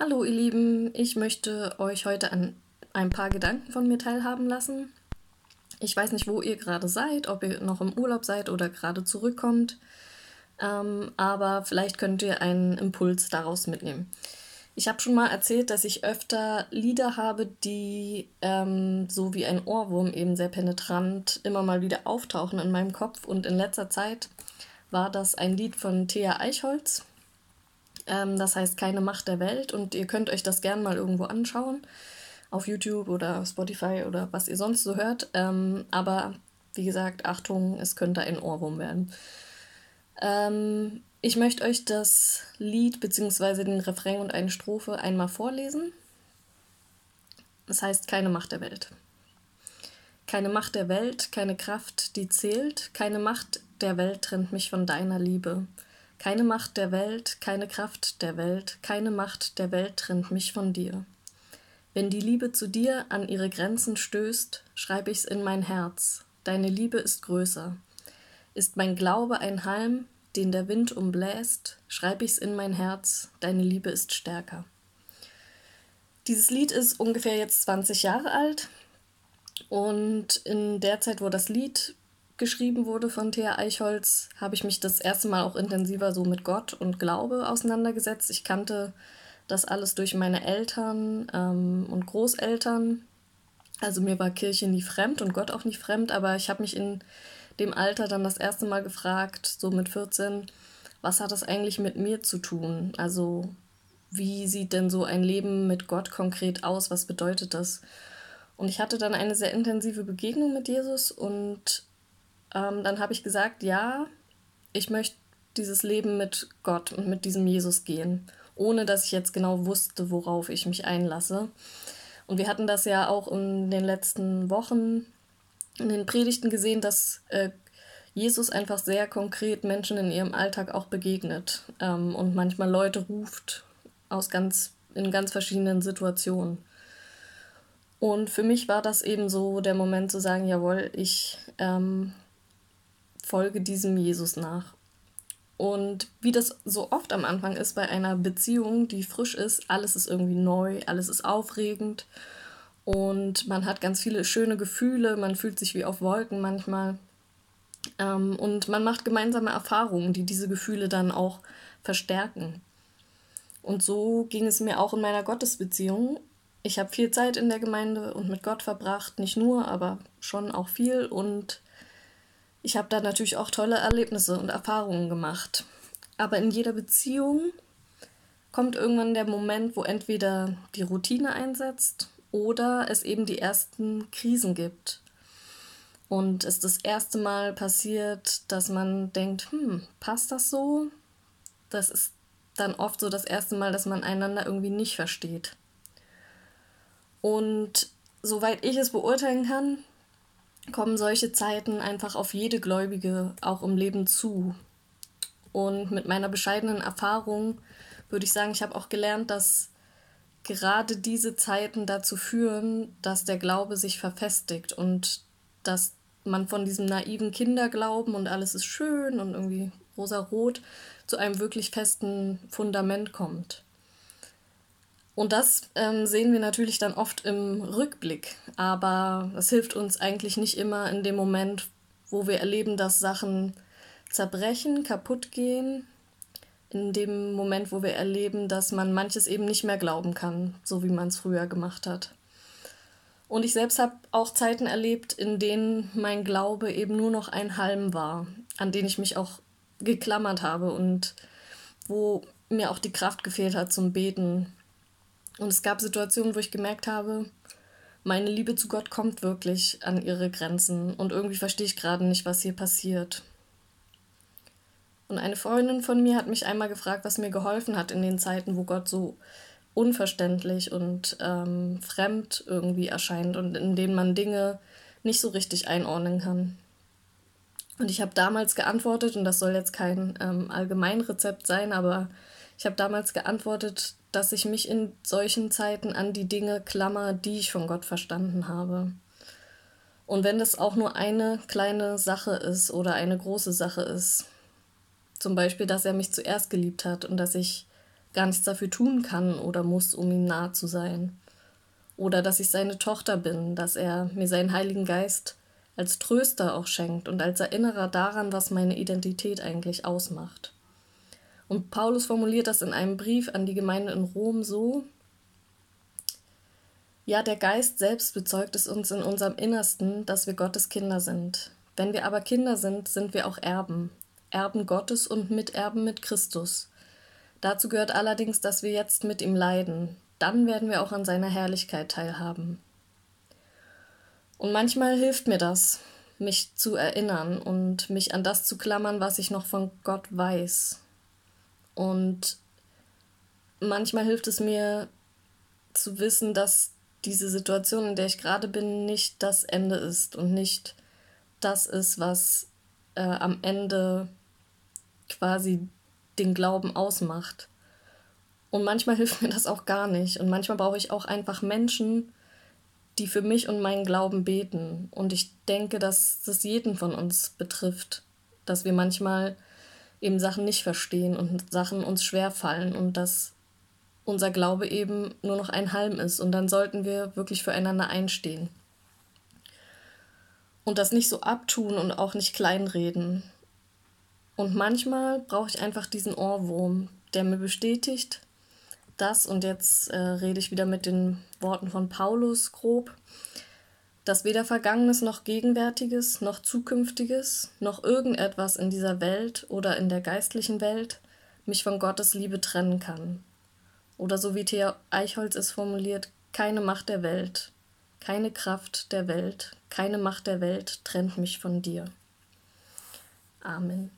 Hallo ihr Lieben, ich möchte euch heute an ein paar Gedanken von mir teilhaben lassen. Ich weiß nicht, wo ihr gerade seid, ob ihr noch im Urlaub seid oder gerade zurückkommt, ähm, aber vielleicht könnt ihr einen Impuls daraus mitnehmen. Ich habe schon mal erzählt, dass ich öfter Lieder habe, die ähm, so wie ein Ohrwurm eben sehr penetrant immer mal wieder auftauchen in meinem Kopf und in letzter Zeit war das ein Lied von Thea Eichholz ähm, das heißt Keine Macht der Welt und ihr könnt euch das gern mal irgendwo anschauen. Auf YouTube oder Spotify oder was ihr sonst so hört. Ähm, aber wie gesagt, Achtung, es könnte ein Ohrwurm werden. Ähm, ich möchte euch das Lied bzw. den Refrain und eine Strophe einmal vorlesen. Das heißt Keine Macht der Welt. Keine Macht der Welt, keine Kraft, die zählt, keine Macht der Welt trennt mich von deiner Liebe. Keine Macht der Welt, keine Kraft der Welt, keine Macht der Welt trennt mich von dir. Wenn die Liebe zu dir an ihre Grenzen stößt, schreib ich's in mein Herz. Deine Liebe ist größer. Ist mein Glaube ein Halm, den der Wind umbläst, schreib ich's in mein Herz. Deine Liebe ist stärker. Dieses Lied ist ungefähr jetzt 20 Jahre alt und in der Zeit, wo das Lied geschrieben wurde von Thea Eichholz, habe ich mich das erste Mal auch intensiver so mit Gott und Glaube auseinandergesetzt. Ich kannte das alles durch meine Eltern ähm, und Großeltern. Also mir war Kirche nie fremd und Gott auch nie fremd, aber ich habe mich in dem Alter dann das erste Mal gefragt, so mit 14, was hat das eigentlich mit mir zu tun? Also wie sieht denn so ein Leben mit Gott konkret aus? Was bedeutet das? Und ich hatte dann eine sehr intensive Begegnung mit Jesus und ähm, dann habe ich gesagt, ja, ich möchte dieses Leben mit Gott und mit diesem Jesus gehen, ohne dass ich jetzt genau wusste, worauf ich mich einlasse. Und wir hatten das ja auch in den letzten Wochen in den Predigten gesehen, dass äh, Jesus einfach sehr konkret Menschen in ihrem Alltag auch begegnet ähm, und manchmal Leute ruft aus ganz, in ganz verschiedenen Situationen. Und für mich war das eben so der Moment zu sagen, jawohl, ich ähm, folge diesem Jesus nach. Und wie das so oft am Anfang ist bei einer Beziehung, die frisch ist, alles ist irgendwie neu, alles ist aufregend und man hat ganz viele schöne Gefühle, man fühlt sich wie auf Wolken manchmal. Ähm, und man macht gemeinsame Erfahrungen, die diese Gefühle dann auch verstärken. Und so ging es mir auch in meiner Gottesbeziehung. Ich habe viel Zeit in der Gemeinde und mit Gott verbracht, nicht nur, aber schon auch viel. Und ich habe da natürlich auch tolle Erlebnisse und Erfahrungen gemacht. Aber in jeder Beziehung kommt irgendwann der Moment, wo entweder die Routine einsetzt oder es eben die ersten Krisen gibt. Und es das erste Mal passiert, dass man denkt, hm, passt das so? Das ist dann oft so das erste Mal, dass man einander irgendwie nicht versteht. Und soweit ich es beurteilen kann, kommen solche Zeiten einfach auf jede Gläubige auch im Leben zu. Und mit meiner bescheidenen Erfahrung würde ich sagen, ich habe auch gelernt, dass gerade diese Zeiten dazu führen, dass der Glaube sich verfestigt und dass man von diesem naiven Kinderglauben und alles ist schön und irgendwie rosarot zu einem wirklich festen Fundament kommt. Und das ähm, sehen wir natürlich dann oft im Rückblick, aber es hilft uns eigentlich nicht immer in dem Moment, wo wir erleben, dass Sachen zerbrechen, kaputt gehen, in dem Moment, wo wir erleben, dass man manches eben nicht mehr glauben kann, so wie man es früher gemacht hat. Und ich selbst habe auch Zeiten erlebt, in denen mein Glaube eben nur noch ein Halm war, an den ich mich auch geklammert habe und wo mir auch die Kraft gefehlt hat zum Beten, und es gab Situationen, wo ich gemerkt habe, meine Liebe zu Gott kommt wirklich an ihre Grenzen und irgendwie verstehe ich gerade nicht, was hier passiert. Und eine Freundin von mir hat mich einmal gefragt, was mir geholfen hat in den Zeiten, wo Gott so unverständlich und ähm, fremd irgendwie erscheint und in denen man Dinge nicht so richtig einordnen kann. Und ich habe damals geantwortet, und das soll jetzt kein ähm, Allgemeinrezept sein, aber ich habe damals geantwortet, dass ich mich in solchen Zeiten an die Dinge klammer, die ich von Gott verstanden habe. Und wenn das auch nur eine kleine Sache ist oder eine große Sache ist, zum Beispiel, dass er mich zuerst geliebt hat und dass ich gar nichts dafür tun kann oder muss, um ihm nahe zu sein. Oder dass ich seine Tochter bin, dass er mir seinen Heiligen Geist als Tröster auch schenkt und als Erinnerer daran, was meine Identität eigentlich ausmacht. Und Paulus formuliert das in einem Brief an die Gemeinde in Rom so, ja, der Geist selbst bezeugt es uns in unserem Innersten, dass wir Gottes Kinder sind. Wenn wir aber Kinder sind, sind wir auch Erben, Erben Gottes und Miterben mit Christus. Dazu gehört allerdings, dass wir jetzt mit ihm leiden. Dann werden wir auch an seiner Herrlichkeit teilhaben. Und manchmal hilft mir das, mich zu erinnern und mich an das zu klammern, was ich noch von Gott weiß. Und manchmal hilft es mir zu wissen, dass diese Situation, in der ich gerade bin, nicht das Ende ist und nicht das ist, was äh, am Ende quasi den Glauben ausmacht. Und manchmal hilft mir das auch gar nicht. Und manchmal brauche ich auch einfach Menschen, die für mich und meinen Glauben beten. Und ich denke, dass das jeden von uns betrifft, dass wir manchmal eben Sachen nicht verstehen und Sachen uns schwer fallen und dass unser Glaube eben nur noch ein Halm ist. Und dann sollten wir wirklich füreinander einstehen. Und das nicht so abtun und auch nicht kleinreden. Und manchmal brauche ich einfach diesen Ohrwurm, der mir bestätigt, dass, und jetzt äh, rede ich wieder mit den Worten von Paulus grob, dass weder Vergangenes noch Gegenwärtiges noch Zukünftiges noch irgendetwas in dieser Welt oder in der geistlichen Welt mich von Gottes Liebe trennen kann. Oder so wie Thea Eichholz es formuliert, keine Macht der Welt, keine Kraft der Welt, keine Macht der Welt trennt mich von dir. Amen.